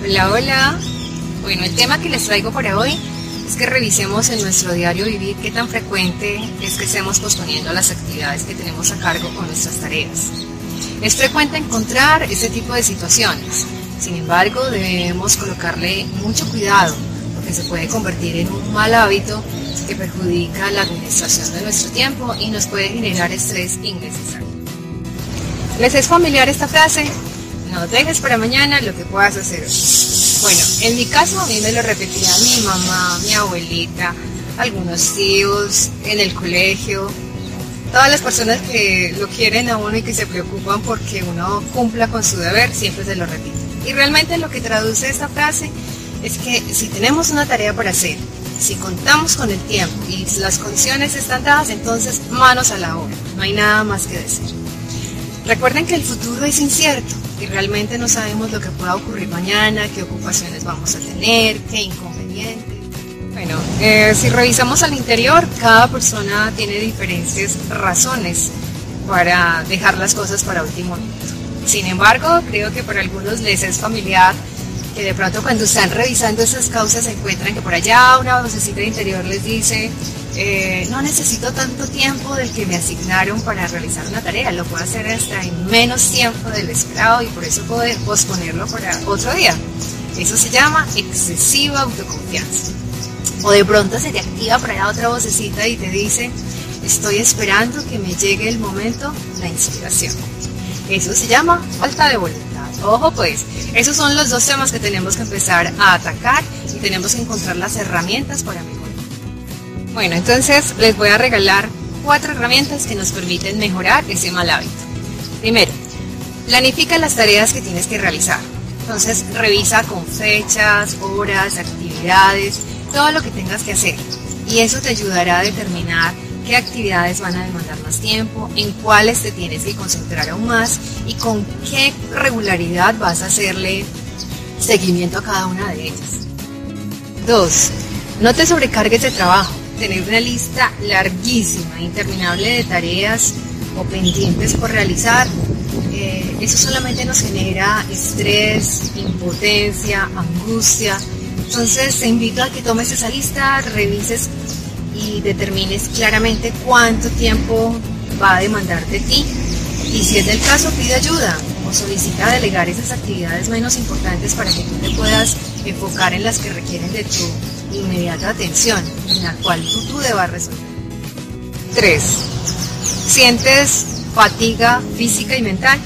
Hola, hola. Bueno, el tema que les traigo para hoy es que revisemos en nuestro diario vivir qué tan frecuente es que estemos posponiendo las actividades que tenemos a cargo con nuestras tareas. Es frecuente encontrar este tipo de situaciones. Sin embargo, debemos colocarle mucho cuidado porque se puede convertir en un mal hábito que perjudica la administración de nuestro tiempo y nos puede generar estrés innecesario. ¿Les es familiar esta frase? No dejes para mañana lo que puedas hacer Bueno, en mi caso a mí me lo repetía mi mamá, mi abuelita, algunos tíos en el colegio, todas las personas que lo quieren a uno y que se preocupan porque uno cumpla con su deber, siempre se lo repiten. Y realmente lo que traduce esta frase es que si tenemos una tarea para hacer, si contamos con el tiempo y las condiciones están dadas, entonces manos a la obra, no hay nada más que decir. Recuerden que el futuro es incierto y realmente no sabemos lo que pueda ocurrir mañana, qué ocupaciones vamos a tener, qué inconvenientes. Bueno, eh, si revisamos al interior, cada persona tiene diferentes razones para dejar las cosas para último momento. Sin embargo, creo que para algunos les es familiar que de pronto cuando están revisando esas causas se encuentran que por allá una vocecita interior les dice, eh, no necesito tanto tiempo del que me asignaron para realizar una tarea, lo puedo hacer hasta en menos tiempo del esperado y por eso puedo posponerlo para otro día. Eso se llama excesiva autoconfianza. O de pronto se te activa por allá otra vocecita y te dice, estoy esperando que me llegue el momento, la inspiración. Eso se llama falta de voluntad. Ojo pues, esos son los dos temas que tenemos que empezar a atacar y tenemos que encontrar las herramientas para mejorar. Bueno, entonces les voy a regalar cuatro herramientas que nos permiten mejorar ese mal hábito. Primero, planifica las tareas que tienes que realizar. Entonces, revisa con fechas, horas, actividades, todo lo que tengas que hacer. Y eso te ayudará a determinar qué actividades van a demandar más tiempo, en cuáles te tienes que concentrar aún más y con qué regularidad vas a hacerle seguimiento a cada una de ellas. Dos, no te sobrecargues de trabajo tener una lista larguísima, interminable de tareas o pendientes por realizar, eh, eso solamente nos genera estrés, impotencia, angustia. Entonces te invito a que tomes esa lista, revises y determines claramente cuánto tiempo va a demandar de ti. Y si es el caso, pide ayuda o solicita delegar esas actividades menos importantes para que tú te puedas enfocar en las que requieren de tu inmediata atención, en la cual tú, debas resolver. 3. ¿Sientes fatiga física y mental?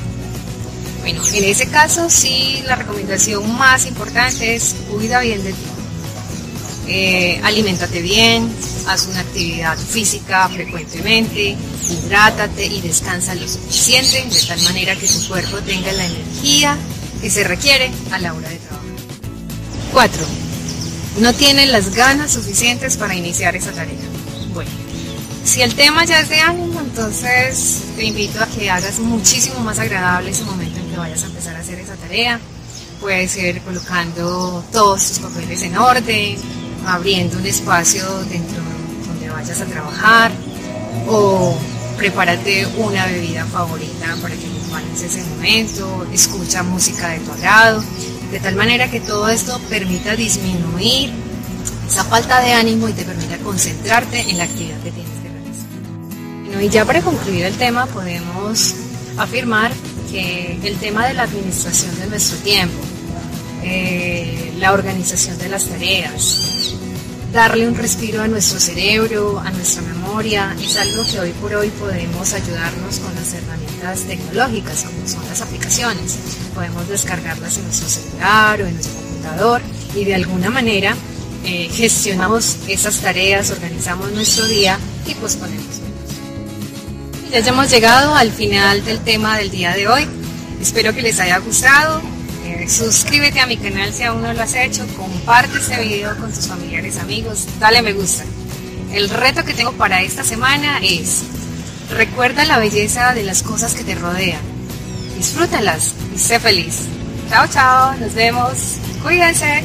Bueno, en ese caso sí la recomendación más importante es cuida bien de ti. Eh, aliméntate bien, haz una actividad física frecuentemente, hidrátate y descansa lo suficiente de tal manera que tu cuerpo tenga la energía que se requiere a la hora de trabajar. 4 no tienen las ganas suficientes para iniciar esa tarea. Bueno, si el tema ya es de ánimo, entonces te invito a que hagas muchísimo más agradable ese momento en que vayas a empezar a hacer esa tarea. Puede ser colocando todos tus papeles en orden, abriendo un espacio dentro donde vayas a trabajar o prepárate una bebida favorita para que acompañes ese momento, escucha música de tu agrado de tal manera que todo esto permita disminuir esa falta de ánimo y te permita concentrarte en la actividad que tienes que realizar. y ya para concluir el tema podemos afirmar que el tema de la administración de nuestro tiempo, eh, la organización de las tareas, darle un respiro a nuestro cerebro, a nuestra memoria, es algo que hoy por hoy podemos ayudarnos con las herramientas tecnológicas, como son las aplicaciones. Podemos descargarlas en nuestro celular o en nuestro computador y de alguna manera eh, gestionamos esas tareas, organizamos nuestro día y posponemos. Ya hemos llegado al final del tema del día de hoy. Espero que les haya gustado suscríbete a mi canal si aún no lo has hecho, comparte este video con tus familiares, amigos, dale me gusta. El reto que tengo para esta semana es, recuerda la belleza de las cosas que te rodean, disfrútalas y sé feliz. Chao, chao, nos vemos, cuídense.